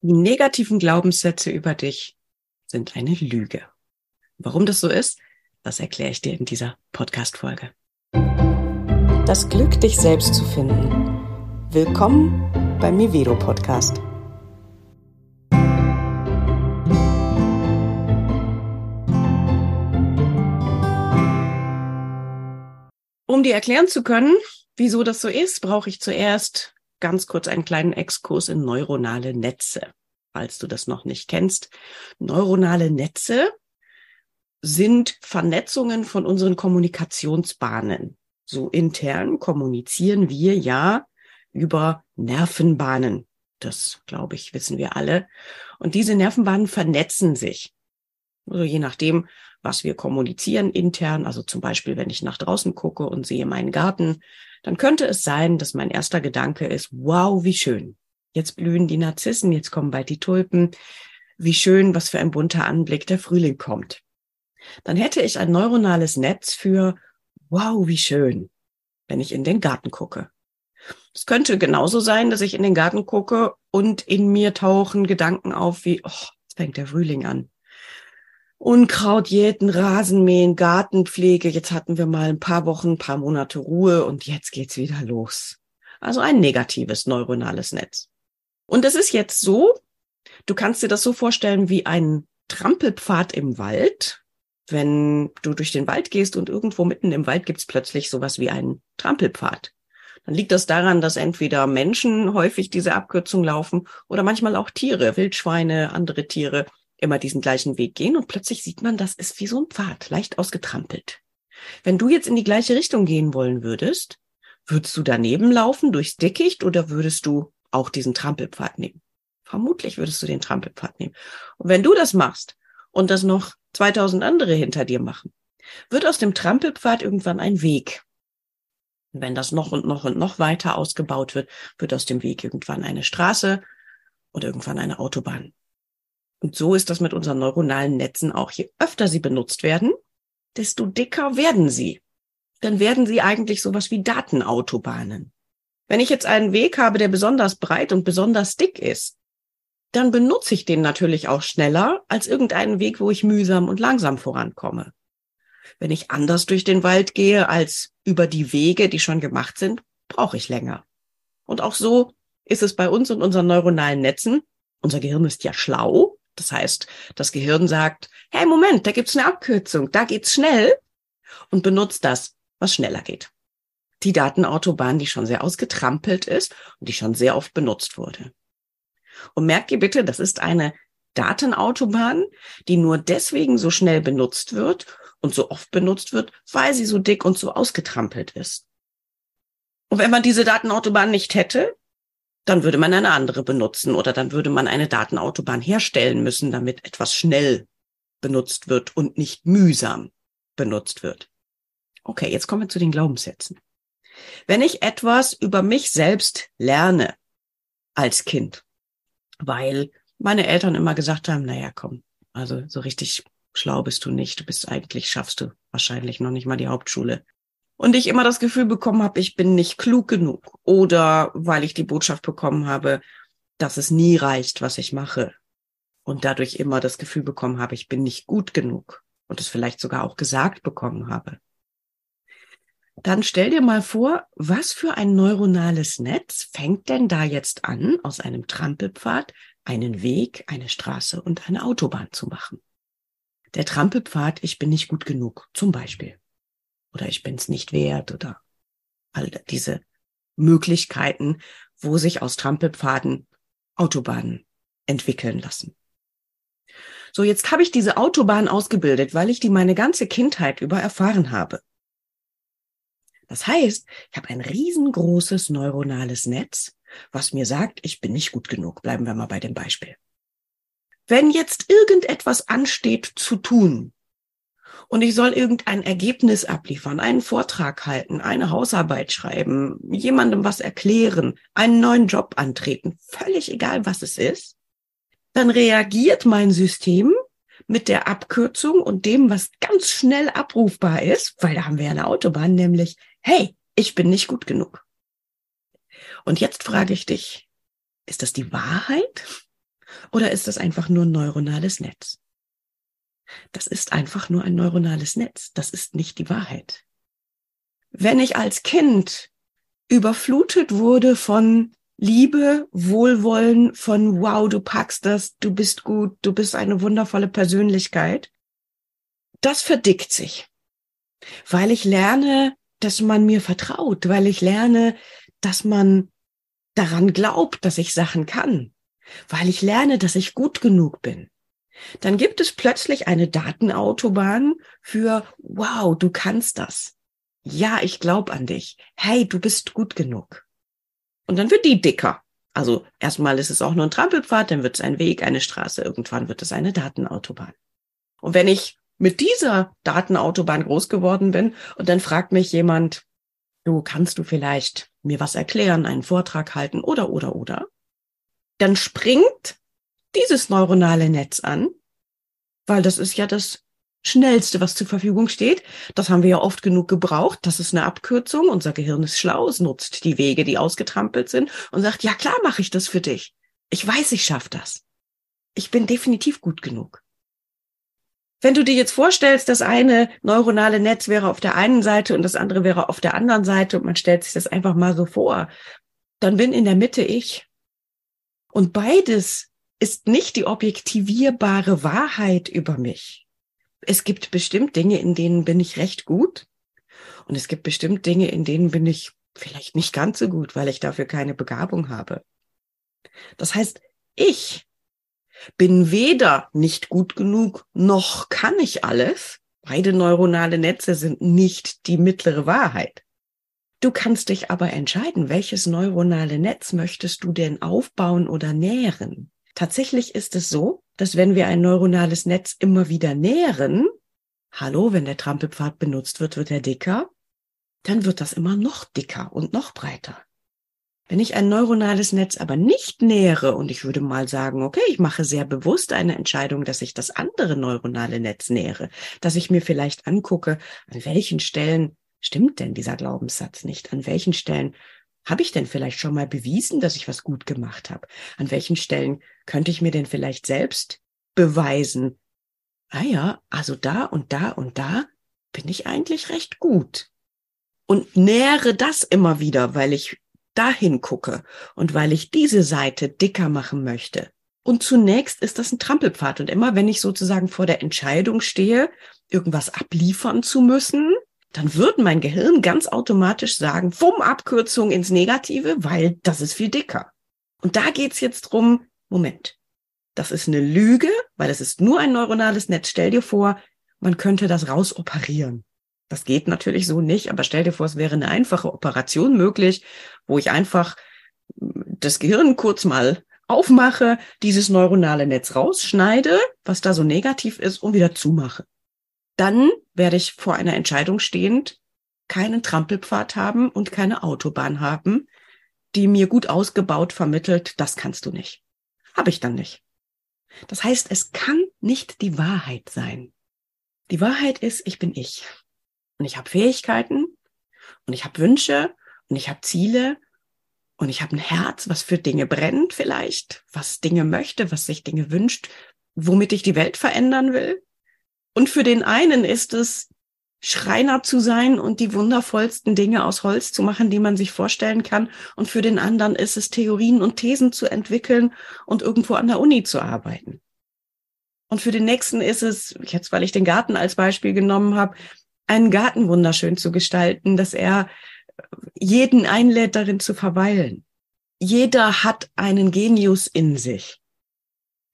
Die negativen Glaubenssätze über dich sind eine Lüge. Warum das so ist, das erkläre ich dir in dieser Podcast-Folge. Das Glück, dich selbst zu finden. Willkommen beim Mivedo Podcast. Um dir erklären zu können, wieso das so ist, brauche ich zuerst ganz kurz einen kleinen Exkurs in neuronale Netze, falls du das noch nicht kennst. Neuronale Netze sind Vernetzungen von unseren Kommunikationsbahnen. So intern kommunizieren wir ja über Nervenbahnen. Das, glaube ich, wissen wir alle. Und diese Nervenbahnen vernetzen sich. Also je nachdem, was wir kommunizieren intern, also zum Beispiel, wenn ich nach draußen gucke und sehe meinen Garten, dann könnte es sein, dass mein erster Gedanke ist, wow, wie schön. Jetzt blühen die Narzissen, jetzt kommen bald die Tulpen. Wie schön, was für ein bunter Anblick, der Frühling kommt. Dann hätte ich ein neuronales Netz für, wow, wie schön, wenn ich in den Garten gucke. Es könnte genauso sein, dass ich in den Garten gucke und in mir tauchen Gedanken auf wie, oh, jetzt fängt der Frühling an. Unkraut jäten, Rasenmähen, Gartenpflege. Jetzt hatten wir mal ein paar Wochen, ein paar Monate Ruhe und jetzt geht's wieder los. Also ein negatives neuronales Netz. Und es ist jetzt so, du kannst dir das so vorstellen wie ein Trampelpfad im Wald. Wenn du durch den Wald gehst und irgendwo mitten im Wald gibt's plötzlich sowas wie einen Trampelpfad. Dann liegt das daran, dass entweder Menschen häufig diese Abkürzung laufen oder manchmal auch Tiere, Wildschweine, andere Tiere immer diesen gleichen Weg gehen und plötzlich sieht man, das ist wie so ein Pfad, leicht ausgetrampelt. Wenn du jetzt in die gleiche Richtung gehen wollen würdest, würdest du daneben laufen durchs Dickicht oder würdest du auch diesen Trampelpfad nehmen? Vermutlich würdest du den Trampelpfad nehmen. Und wenn du das machst und das noch 2000 andere hinter dir machen, wird aus dem Trampelpfad irgendwann ein Weg. Und wenn das noch und noch und noch weiter ausgebaut wird, wird aus dem Weg irgendwann eine Straße oder irgendwann eine Autobahn. Und so ist das mit unseren neuronalen Netzen auch. Je öfter sie benutzt werden, desto dicker werden sie. Dann werden sie eigentlich sowas wie Datenautobahnen. Wenn ich jetzt einen Weg habe, der besonders breit und besonders dick ist, dann benutze ich den natürlich auch schneller als irgendeinen Weg, wo ich mühsam und langsam vorankomme. Wenn ich anders durch den Wald gehe als über die Wege, die schon gemacht sind, brauche ich länger. Und auch so ist es bei uns und unseren neuronalen Netzen. Unser Gehirn ist ja schlau das heißt, das Gehirn sagt, hey, Moment, da gibt's eine Abkürzung, da geht's schnell und benutzt das, was schneller geht. Die Datenautobahn, die schon sehr ausgetrampelt ist und die schon sehr oft benutzt wurde. Und merkt ihr bitte, das ist eine Datenautobahn, die nur deswegen so schnell benutzt wird und so oft benutzt wird, weil sie so dick und so ausgetrampelt ist. Und wenn man diese Datenautobahn nicht hätte, dann würde man eine andere benutzen oder dann würde man eine Datenautobahn herstellen müssen, damit etwas schnell benutzt wird und nicht mühsam benutzt wird. Okay, jetzt kommen wir zu den Glaubenssätzen. Wenn ich etwas über mich selbst lerne als Kind, weil meine Eltern immer gesagt haben, naja, komm, also so richtig schlau bist du nicht, du bist eigentlich, schaffst du wahrscheinlich noch nicht mal die Hauptschule und ich immer das Gefühl bekommen habe, ich bin nicht klug genug oder weil ich die Botschaft bekommen habe, dass es nie reicht, was ich mache und dadurch immer das Gefühl bekommen habe, ich bin nicht gut genug und es vielleicht sogar auch gesagt bekommen habe. Dann stell dir mal vor, was für ein neuronales Netz fängt denn da jetzt an, aus einem Trampelpfad einen Weg, eine Straße und eine Autobahn zu machen? Der Trampelpfad, ich bin nicht gut genug, zum Beispiel oder ich bin es nicht wert oder all diese Möglichkeiten, wo sich aus Trampelpfaden Autobahnen entwickeln lassen. So, jetzt habe ich diese Autobahn ausgebildet, weil ich die meine ganze Kindheit über erfahren habe. Das heißt, ich habe ein riesengroßes neuronales Netz, was mir sagt, ich bin nicht gut genug. Bleiben wir mal bei dem Beispiel. Wenn jetzt irgendetwas ansteht zu tun, und ich soll irgendein Ergebnis abliefern, einen Vortrag halten, eine Hausarbeit schreiben, jemandem was erklären, einen neuen Job antreten, völlig egal, was es ist, dann reagiert mein System mit der Abkürzung und dem, was ganz schnell abrufbar ist, weil da haben wir ja eine Autobahn, nämlich, hey, ich bin nicht gut genug. Und jetzt frage ich dich, ist das die Wahrheit? Oder ist das einfach nur ein neuronales Netz? Das ist einfach nur ein neuronales Netz. Das ist nicht die Wahrheit. Wenn ich als Kind überflutet wurde von Liebe, Wohlwollen, von wow, du packst das, du bist gut, du bist eine wundervolle Persönlichkeit, das verdickt sich, weil ich lerne, dass man mir vertraut, weil ich lerne, dass man daran glaubt, dass ich Sachen kann, weil ich lerne, dass ich gut genug bin. Dann gibt es plötzlich eine Datenautobahn für, wow, du kannst das. Ja, ich glaube an dich. Hey, du bist gut genug. Und dann wird die dicker. Also erstmal ist es auch nur ein Trampelpfad, dann wird es ein Weg, eine Straße, irgendwann wird es eine Datenautobahn. Und wenn ich mit dieser Datenautobahn groß geworden bin und dann fragt mich jemand, du kannst du vielleicht mir was erklären, einen Vortrag halten oder, oder, oder, dann springt dieses neuronale Netz an, weil das ist ja das Schnellste, was zur Verfügung steht. Das haben wir ja oft genug gebraucht. Das ist eine Abkürzung. Unser Gehirn ist schlau. Es nutzt die Wege, die ausgetrampelt sind und sagt, ja klar mache ich das für dich. Ich weiß, ich schaffe das. Ich bin definitiv gut genug. Wenn du dir jetzt vorstellst, das eine neuronale Netz wäre auf der einen Seite und das andere wäre auf der anderen Seite und man stellt sich das einfach mal so vor, dann bin in der Mitte ich. Und beides ist nicht die objektivierbare Wahrheit über mich. Es gibt bestimmt Dinge, in denen bin ich recht gut. Und es gibt bestimmt Dinge, in denen bin ich vielleicht nicht ganz so gut, weil ich dafür keine Begabung habe. Das heißt, ich bin weder nicht gut genug, noch kann ich alles. Beide neuronale Netze sind nicht die mittlere Wahrheit. Du kannst dich aber entscheiden, welches neuronale Netz möchtest du denn aufbauen oder nähren. Tatsächlich ist es so, dass wenn wir ein neuronales Netz immer wieder nähren, hallo, wenn der Trampelpfad benutzt wird, wird er dicker, dann wird das immer noch dicker und noch breiter. Wenn ich ein neuronales Netz aber nicht nähere und ich würde mal sagen, okay, ich mache sehr bewusst eine Entscheidung, dass ich das andere neuronale Netz nähere, dass ich mir vielleicht angucke, an welchen Stellen stimmt denn dieser Glaubenssatz nicht, an welchen Stellen habe ich denn vielleicht schon mal bewiesen, dass ich was gut gemacht habe? An welchen Stellen könnte ich mir denn vielleicht selbst beweisen? Ah ja, also da und da und da bin ich eigentlich recht gut. Und nähere das immer wieder, weil ich dahin gucke und weil ich diese Seite dicker machen möchte. Und zunächst ist das ein Trampelpfad. Und immer wenn ich sozusagen vor der Entscheidung stehe, irgendwas abliefern zu müssen, dann wird mein Gehirn ganz automatisch sagen, wumm, Abkürzung ins Negative, weil das ist viel dicker. Und da geht's jetzt drum, Moment, das ist eine Lüge, weil es ist nur ein neuronales Netz. Stell dir vor, man könnte das rausoperieren. Das geht natürlich so nicht, aber stell dir vor, es wäre eine einfache Operation möglich, wo ich einfach das Gehirn kurz mal aufmache, dieses neuronale Netz rausschneide, was da so negativ ist, und wieder zumache dann werde ich vor einer Entscheidung stehend keinen Trampelpfad haben und keine Autobahn haben, die mir gut ausgebaut vermittelt, das kannst du nicht. Habe ich dann nicht. Das heißt, es kann nicht die Wahrheit sein. Die Wahrheit ist, ich bin ich. Und ich habe Fähigkeiten und ich habe Wünsche und ich habe Ziele und ich habe ein Herz, was für Dinge brennt vielleicht, was Dinge möchte, was sich Dinge wünscht, womit ich die Welt verändern will. Und für den einen ist es, Schreiner zu sein und die wundervollsten Dinge aus Holz zu machen, die man sich vorstellen kann. Und für den anderen ist es, Theorien und Thesen zu entwickeln und irgendwo an der Uni zu arbeiten. Und für den nächsten ist es, jetzt weil ich den Garten als Beispiel genommen habe, einen Garten wunderschön zu gestalten, dass er jeden einlädt, darin zu verweilen. Jeder hat einen Genius in sich.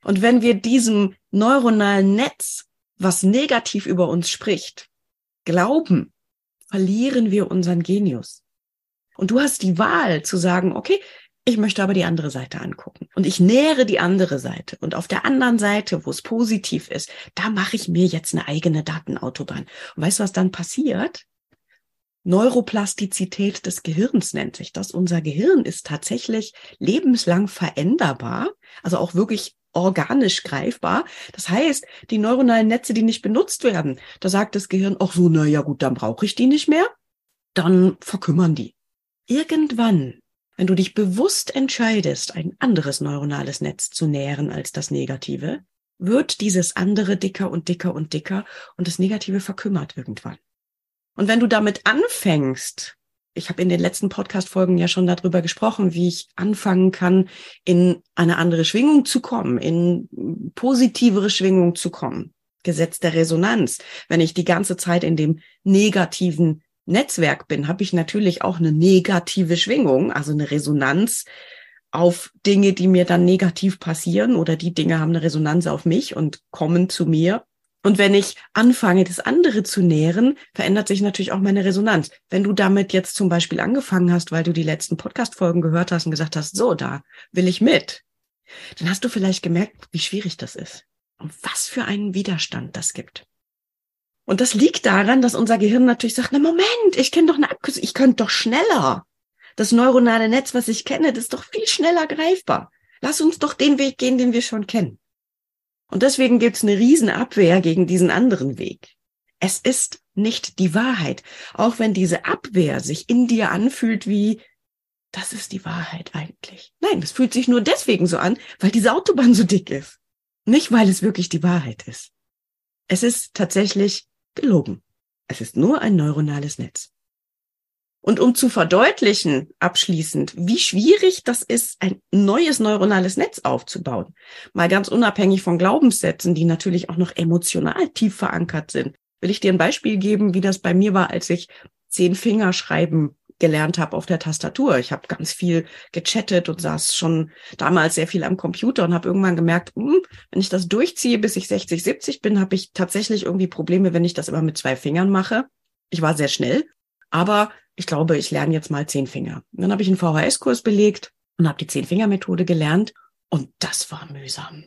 Und wenn wir diesem neuronalen Netz was negativ über uns spricht, glauben, verlieren wir unseren Genius. Und du hast die Wahl zu sagen, okay, ich möchte aber die andere Seite angucken. Und ich nähere die andere Seite. Und auf der anderen Seite, wo es positiv ist, da mache ich mir jetzt eine eigene Datenautobahn. Und weißt du, was dann passiert? Neuroplastizität des Gehirns nennt sich das. Unser Gehirn ist tatsächlich lebenslang veränderbar, also auch wirklich organisch greifbar. Das heißt, die neuronalen Netze, die nicht benutzt werden, da sagt das Gehirn auch so, na ja gut, dann brauche ich die nicht mehr. Dann verkümmern die. Irgendwann Wenn du dich bewusst entscheidest, ein anderes neuronales Netz zu nähren als das negative, wird dieses andere dicker und dicker und dicker und das negative verkümmert irgendwann. Und wenn du damit anfängst, ich habe in den letzten Podcast-Folgen ja schon darüber gesprochen, wie ich anfangen kann, in eine andere Schwingung zu kommen, in positivere Schwingung zu kommen. Gesetz der Resonanz. Wenn ich die ganze Zeit in dem negativen Netzwerk bin, habe ich natürlich auch eine negative Schwingung, also eine Resonanz auf Dinge, die mir dann negativ passieren oder die Dinge haben eine Resonanz auf mich und kommen zu mir. Und wenn ich anfange, das andere zu nähren, verändert sich natürlich auch meine Resonanz. Wenn du damit jetzt zum Beispiel angefangen hast, weil du die letzten Podcast-Folgen gehört hast und gesagt hast, so, da will ich mit, dann hast du vielleicht gemerkt, wie schwierig das ist und was für einen Widerstand das gibt. Und das liegt daran, dass unser Gehirn natürlich sagt, na Moment, ich kenne doch eine Abkürzung, ich könnte doch schneller. Das neuronale Netz, was ich kenne, das ist doch viel schneller greifbar. Lass uns doch den Weg gehen, den wir schon kennen. Und deswegen gibt's eine Riesenabwehr gegen diesen anderen Weg. Es ist nicht die Wahrheit. Auch wenn diese Abwehr sich in dir anfühlt wie, das ist die Wahrheit eigentlich. Nein, das fühlt sich nur deswegen so an, weil diese Autobahn so dick ist. Nicht, weil es wirklich die Wahrheit ist. Es ist tatsächlich gelogen. Es ist nur ein neuronales Netz. Und um zu verdeutlichen, abschließend, wie schwierig das ist, ein neues neuronales Netz aufzubauen, mal ganz unabhängig von Glaubenssätzen, die natürlich auch noch emotional tief verankert sind, will ich dir ein Beispiel geben, wie das bei mir war, als ich zehn Finger schreiben gelernt habe auf der Tastatur. Ich habe ganz viel gechattet und saß schon damals sehr viel am Computer und habe irgendwann gemerkt, hm, wenn ich das durchziehe, bis ich 60, 70 bin, habe ich tatsächlich irgendwie Probleme, wenn ich das immer mit zwei Fingern mache. Ich war sehr schnell, aber ich glaube, ich lerne jetzt mal zehn Finger. Und dann habe ich einen VHS-Kurs belegt und habe die Zehn-Finger-Methode gelernt und das war mühsam.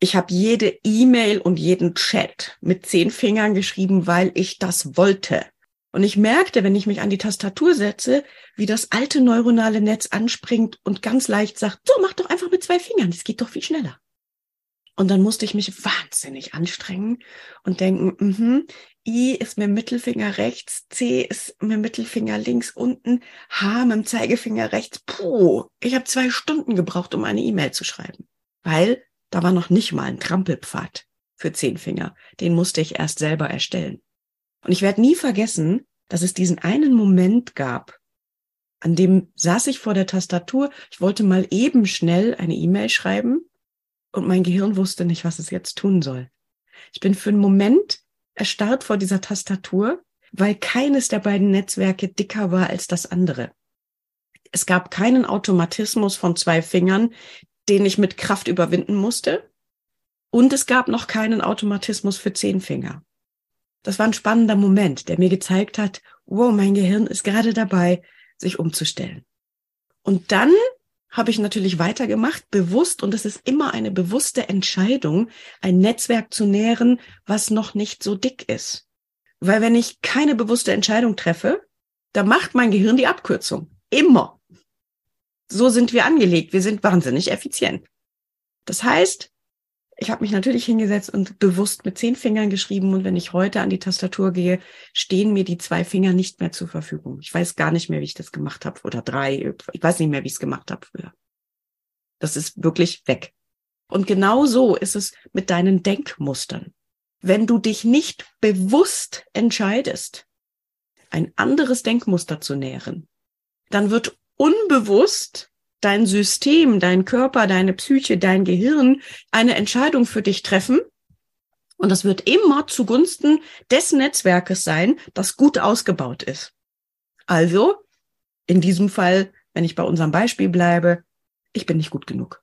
Ich habe jede E-Mail und jeden Chat mit zehn Fingern geschrieben, weil ich das wollte. Und ich merkte, wenn ich mich an die Tastatur setze, wie das alte neuronale Netz anspringt und ganz leicht sagt, so, mach doch einfach mit zwei Fingern, das geht doch viel schneller. Und dann musste ich mich wahnsinnig anstrengen und denken, mhm, I ist mit dem Mittelfinger rechts, C ist mit dem Mittelfinger links unten, H mit dem Zeigefinger rechts. Puh, ich habe zwei Stunden gebraucht, um eine E-Mail zu schreiben, weil da war noch nicht mal ein Trampelpfad für zehn Finger. Den musste ich erst selber erstellen. Und ich werde nie vergessen, dass es diesen einen Moment gab, an dem saß ich vor der Tastatur, ich wollte mal eben schnell eine E-Mail schreiben und mein Gehirn wusste nicht, was es jetzt tun soll. Ich bin für einen Moment erstarrt vor dieser Tastatur, weil keines der beiden Netzwerke dicker war als das andere. Es gab keinen Automatismus von zwei Fingern, den ich mit Kraft überwinden musste. Und es gab noch keinen Automatismus für zehn Finger. Das war ein spannender Moment, der mir gezeigt hat, wow, mein Gehirn ist gerade dabei, sich umzustellen. Und dann habe ich natürlich weitergemacht, bewusst, und es ist immer eine bewusste Entscheidung, ein Netzwerk zu nähren, was noch nicht so dick ist. Weil wenn ich keine bewusste Entscheidung treffe, da macht mein Gehirn die Abkürzung. Immer. So sind wir angelegt. Wir sind wahnsinnig effizient. Das heißt, ich habe mich natürlich hingesetzt und bewusst mit zehn Fingern geschrieben und wenn ich heute an die Tastatur gehe, stehen mir die zwei Finger nicht mehr zur Verfügung. Ich weiß gar nicht mehr, wie ich das gemacht habe oder drei. Ich weiß nicht mehr, wie ich es gemacht habe früher. Das ist wirklich weg. Und genau so ist es mit deinen Denkmustern. Wenn du dich nicht bewusst entscheidest, ein anderes Denkmuster zu nähren, dann wird unbewusst dein System, dein Körper, deine Psyche, dein Gehirn eine Entscheidung für dich treffen. Und das wird immer zugunsten des Netzwerkes sein, das gut ausgebaut ist. Also, in diesem Fall, wenn ich bei unserem Beispiel bleibe, ich bin nicht gut genug.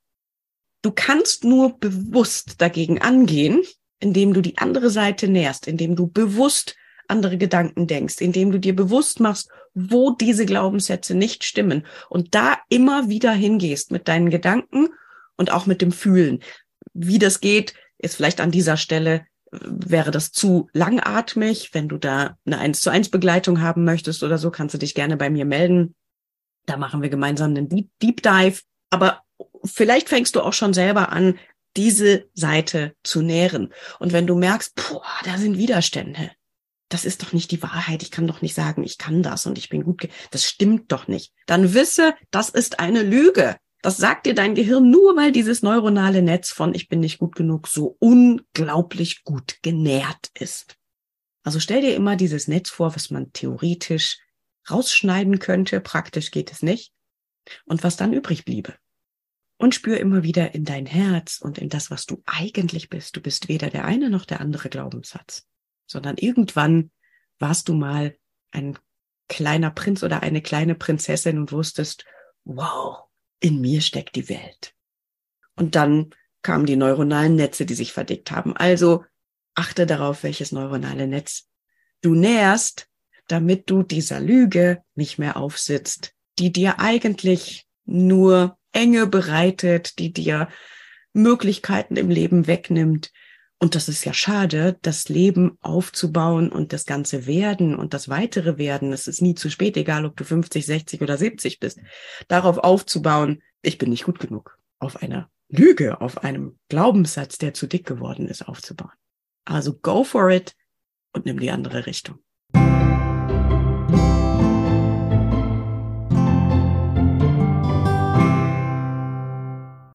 Du kannst nur bewusst dagegen angehen, indem du die andere Seite nährst, indem du bewusst andere Gedanken denkst, indem du dir bewusst machst, wo diese Glaubenssätze nicht stimmen und da immer wieder hingehst mit deinen Gedanken und auch mit dem Fühlen. Wie das geht, ist vielleicht an dieser Stelle wäre das zu langatmig. Wenn du da eine 1 zu 1 Begleitung haben möchtest oder so, kannst du dich gerne bei mir melden. Da machen wir gemeinsam einen Deep, Deep Dive. Aber vielleicht fängst du auch schon selber an, diese Seite zu nähren. Und wenn du merkst, boah, da sind Widerstände, das ist doch nicht die Wahrheit. Ich kann doch nicht sagen, ich kann das und ich bin gut. Das stimmt doch nicht. Dann wisse, das ist eine Lüge. Das sagt dir dein Gehirn nur, weil dieses neuronale Netz von ich bin nicht gut genug so unglaublich gut genährt ist. Also stell dir immer dieses Netz vor, was man theoretisch rausschneiden könnte. Praktisch geht es nicht. Und was dann übrig bliebe. Und spür immer wieder in dein Herz und in das, was du eigentlich bist. Du bist weder der eine noch der andere Glaubenssatz sondern irgendwann warst du mal ein kleiner Prinz oder eine kleine Prinzessin und wusstest, wow, in mir steckt die Welt. Und dann kamen die neuronalen Netze, die sich verdickt haben. Also achte darauf, welches neuronale Netz du nährst, damit du dieser Lüge nicht mehr aufsitzt, die dir eigentlich nur Enge bereitet, die dir Möglichkeiten im Leben wegnimmt, und das ist ja schade, das Leben aufzubauen und das ganze Werden und das weitere Werden. Es ist nie zu spät, egal ob du 50, 60 oder 70 bist. Darauf aufzubauen, ich bin nicht gut genug. Auf einer Lüge, auf einem Glaubenssatz, der zu dick geworden ist, aufzubauen. Also go for it und nimm die andere Richtung.